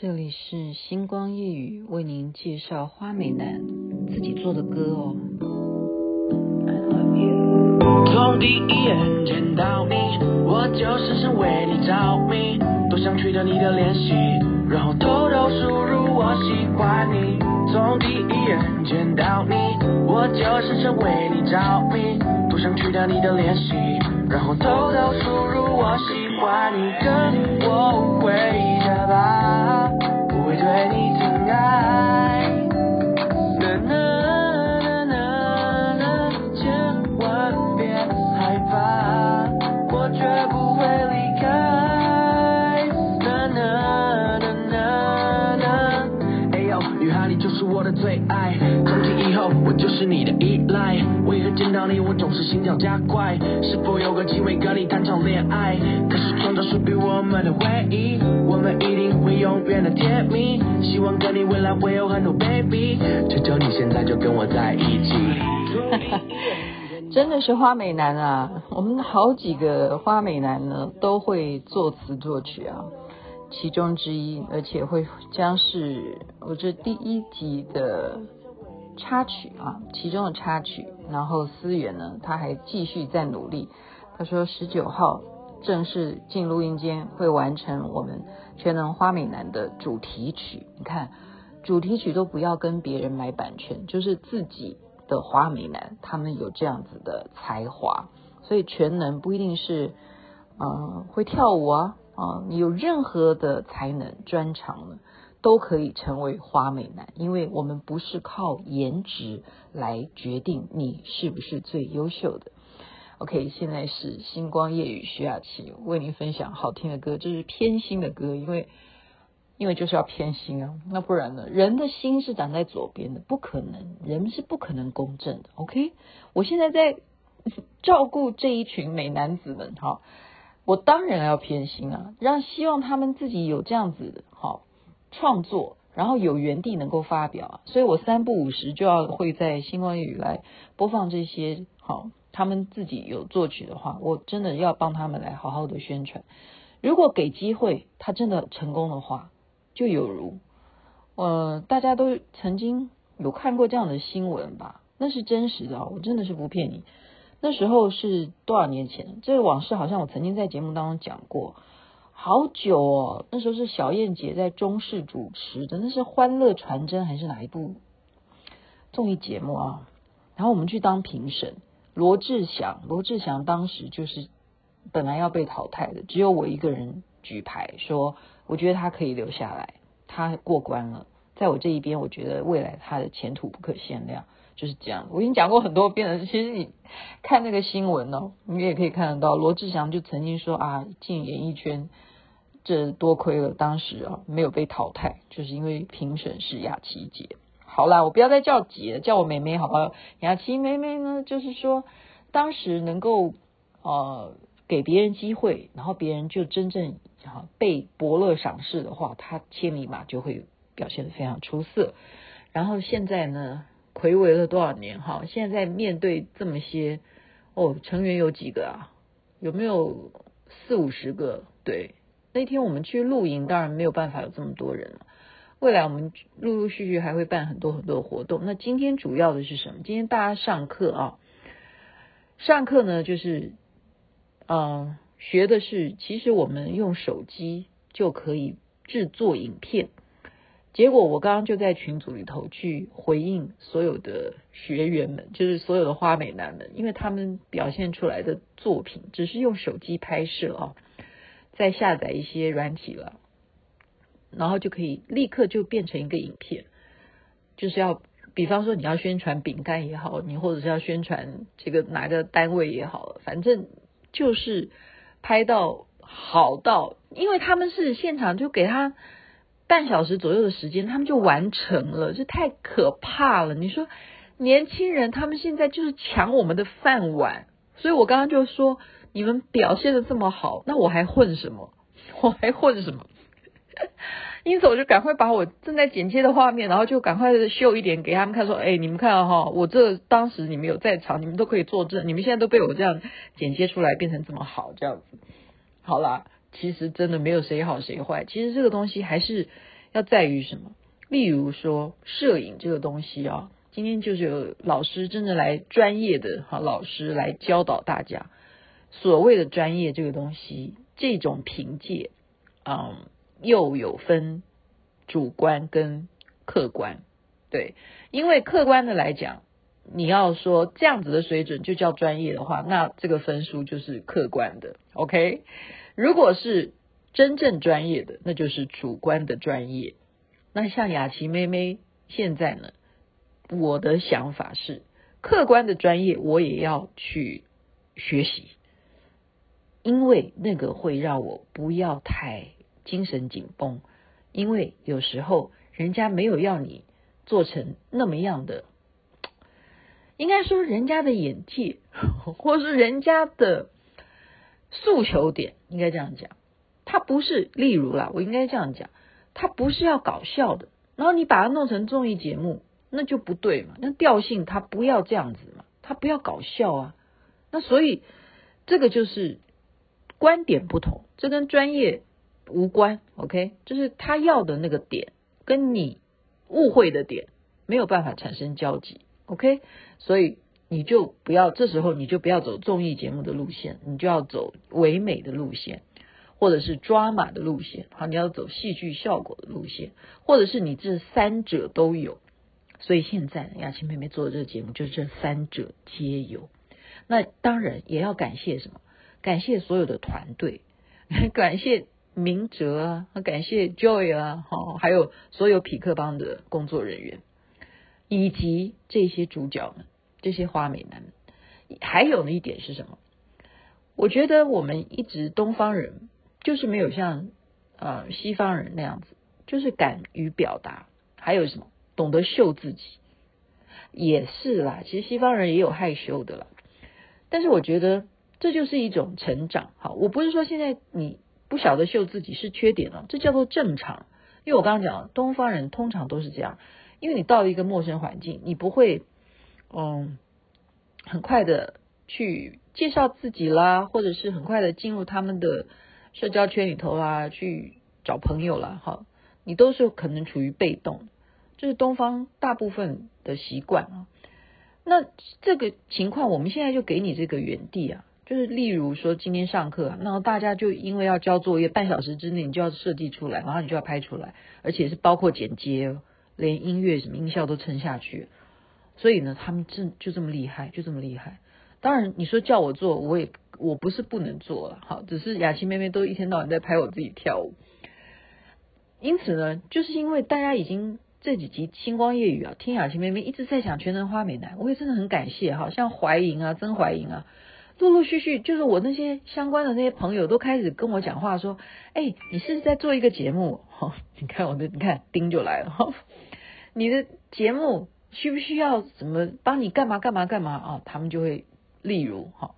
这里是星光夜语为您介绍花美男自己做的歌哦。从第一眼见到你，我就深深为你着迷，多想取得你的联系，然后偷偷输入我喜欢你。从第一眼见到你，我就深深为你着迷，多想取得你的联系，然后偷偷输入我喜欢你，跟我回家吧。会对你疼爱，呐呐呐呐，千万别害怕，我绝不会离开，呐呐呐呐呐，哎呦，女孩你就是我的最爱，从今以后我就是你的依，见到你我总是心跳加快？是否有个机会跟你谈场恋爱？可是创造属于我们的回忆，我们一定会永远的甜蜜。希望跟你未来会有很多 baby，求求你现在就跟我在一起。真的是花美男啊！我们好几个花美男呢都会作词作曲啊，其中之一，而且会将是我这第一集的插曲啊，其中的插曲。然后思远呢，他还继续在努力。他说十九号。正式进录音间会完成我们全能花美男的主题曲。你看，主题曲都不要跟别人买版权，就是自己的花美男，他们有这样子的才华，所以全能不一定是，呃，会跳舞啊，啊、你有任何的才能专长呢，都可以成为花美男，因为我们不是靠颜值来决定你是不是最优秀的。OK，现在是星光夜雨徐雅琪为您分享好听的歌，这是偏心的歌，因为因为就是要偏心啊，那不然呢？人的心是长在左边的，不可能，人是不可能公正的。OK，我现在在照顾这一群美男子们，哈，我当然要偏心啊，让希望他们自己有这样子的创作，然后有原地能够发表啊，所以我三不五时就要会在星光夜语来播放这些好。他们自己有作曲的话，我真的要帮他们来好好的宣传。如果给机会，他真的成功的话，就有如，呃，大家都曾经有看过这样的新闻吧？那是真实的，我真的是不骗你。那时候是多少年前？这个往事好像我曾经在节目当中讲过，好久哦。那时候是小燕姐在中视主持的，那是《欢乐传真》还是哪一部综艺节目啊？然后我们去当评审。罗志祥，罗志祥当时就是本来要被淘汰的，只有我一个人举牌说，我觉得他可以留下来，他过关了，在我这一边，我觉得未来他的前途不可限量，就是这样。我已经讲过很多遍了，其实你看那个新闻哦，你也可以看得到，罗志祥就曾经说啊，进演艺圈这多亏了当时啊没有被淘汰，就是因为评审是雅琪姐。好啦，我不要再叫姐，叫我妹妹好不好？雅琪妹妹呢，就是说当时能够呃给别人机会，然后别人就真正啊被伯乐赏识的话，他千里马就会表现的非常出色。然后现在呢，睽违了多少年哈？现在面对这么些哦，成员有几个啊？有没有四五十个？对，那天我们去露营，当然没有办法有这么多人了。未来我们陆陆续续还会办很多很多的活动。那今天主要的是什么？今天大家上课啊，上课呢就是，嗯、学的是其实我们用手机就可以制作影片。结果我刚刚就在群组里头去回应所有的学员们，就是所有的花美男们，因为他们表现出来的作品只是用手机拍摄啊，再下载一些软体了。然后就可以立刻就变成一个影片，就是要，比方说你要宣传饼干也好，你或者是要宣传这个哪个单位也好，反正就是拍到好到，因为他们是现场就给他半小时左右的时间，他们就完成了，这太可怕了。你说年轻人他们现在就是抢我们的饭碗，所以我刚刚就说你们表现的这么好，那我还混什么？我还混什么？因此，我就赶快把我正在剪接的画面，然后就赶快秀一点给他们看，说：“哎，你们看哈，我这当时你们有在场，你们都可以作证，你们现在都被我这样剪接出来变成这么好，这样子。好啦，其实真的没有谁好谁坏，其实这个东西还是要在于什么？例如说摄影这个东西啊，今天就是有老师真的来专业的哈老师来教导大家，所谓的专业这个东西，这种凭借，嗯，又有分主观跟客观，对，因为客观的来讲。你要说这样子的水准就叫专业的话，那这个分数就是客观的，OK？如果是真正专业的，那就是主观的专业。那像雅琪妹妹现在呢，我的想法是，客观的专业我也要去学习，因为那个会让我不要太精神紧绷，因为有时候人家没有要你做成那么样的。应该说，人家的眼界，或是人家的诉求点，应该这样讲，他不是，例如啦，我应该这样讲，他不是要搞笑的，然后你把它弄成综艺节目，那就不对嘛，那调性他不要这样子嘛，他不要搞笑啊，那所以这个就是观点不同，这跟专业无关，OK，就是他要的那个点跟你误会的点没有办法产生交集。OK，所以你就不要，这时候你就不要走综艺节目的路线，你就要走唯美的路线，或者是抓马的路线，好，你要走戏剧效果的路线，或者是你这三者都有。所以现在雅琪妹妹做的这个节目，就是这三者皆有。那当然也要感谢什么？感谢所有的团队，感谢明哲啊，感谢 Joy 啊，好，还有所有匹克邦的工作人员。以及这些主角们，这些花美男们，还有的一点是什么？我觉得我们一直东方人就是没有像呃西方人那样子，就是敢于表达，还有什么懂得秀自己，也是啦。其实西方人也有害羞的啦，但是我觉得这就是一种成长。好，我不是说现在你不晓得秀自己是缺点了，这叫做正常。因为我刚刚讲了，东方人通常都是这样。因为你到了一个陌生环境，你不会，嗯，很快的去介绍自己啦，或者是很快的进入他们的社交圈里头啦，去找朋友啦，哈，你都是可能处于被动，这是东方大部分的习惯啊。那这个情况，我们现在就给你这个原地啊，就是例如说今天上课，然后大家就因为要交作业，半小时之内你就要设计出来，然后你就要拍出来，而且是包括剪接。连音乐什么音效都撑下去，所以呢，他们真就这么厉害，就这么厉害。当然，你说叫我做，我也我不是不能做了，好，只是雅琪妹妹都一天到晚在拍我自己跳舞。因此呢，就是因为大家已经这几集星光夜雨啊，听雅琪妹妹一直在讲全能花美男，我也真的很感谢哈，像怀莹啊、曾怀莹啊，陆陆续续就是我那些相关的那些朋友都开始跟我讲话说，哎，你是不是在做一个节目？哈，你看我的，你看丁就来了哈。你的节目需不需要怎么帮你干嘛干嘛干嘛啊？他们就会，例如哈，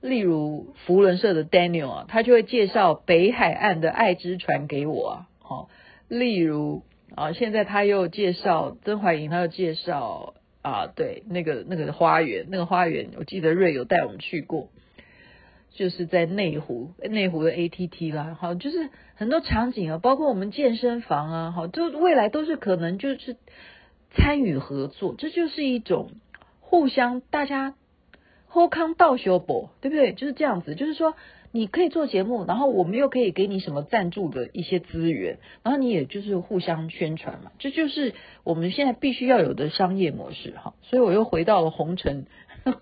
例如福伦社的 Daniel 啊，他就会介绍北海岸的爱之船给我啊。好，例如啊，现在他又介绍曾怀莹，他又介绍啊，对，那个那个花园，那个花园，我记得瑞有带我们去过。就是在内湖，内湖的 ATT 啦，好，就是很多场景啊，包括我们健身房啊，好，就未来都是可能就是参与合作，这就是一种互相大家互康道修补，对不对？就是这样子，就是说你可以做节目，然后我们又可以给你什么赞助的一些资源，然后你也就是互相宣传嘛，这就是我们现在必须要有的商业模式哈。所以我又回到了红尘。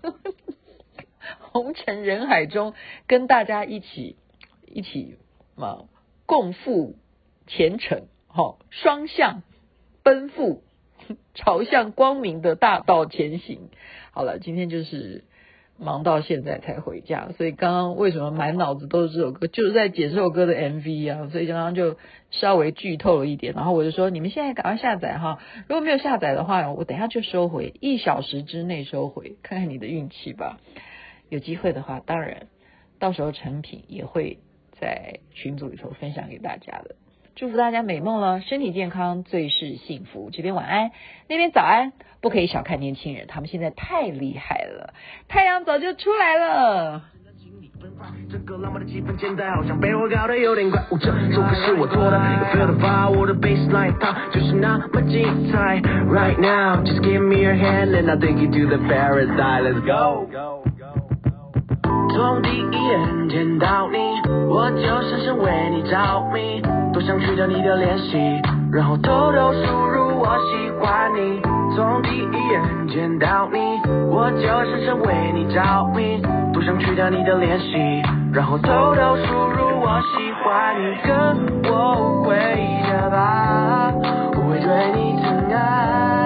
红尘人海中，跟大家一起一起嘛，共赴前程，哈，双向奔赴，朝向光明的大道前行。好了，今天就是忙到现在才回家，所以刚刚为什么满脑子都是这首歌，就是在剪这首歌的 MV 啊，所以刚刚就稍微剧透了一点。然后我就说，你们现在赶快下载哈，如果没有下载的话，我等下就收回，一小时之内收回，看看你的运气吧。有机会的话，当然到时候成品也会在群组里头分享给大家的。祝福大家美梦了，身体健康最是幸福。这边晚安，那边早安。不可以小看年轻人，他们现在太厉害了，太阳早就出来了。这个浪漫的气氛现在好像被我搞得有点怪物，这首歌是我做的，You feel the vibe，我的 bassline 它就是那么精彩。Right now, just give me your hand and I'll take you to the paradise. Let's go. 从第一眼见到你，我就深深为你着迷，多想取得你的联系，然后偷偷输入我喜欢你。从第一眼见到你，我就深深为你着迷，多想取得你的联系。然后偷偷输入我喜欢你，跟我回家吧。我会对你疼爱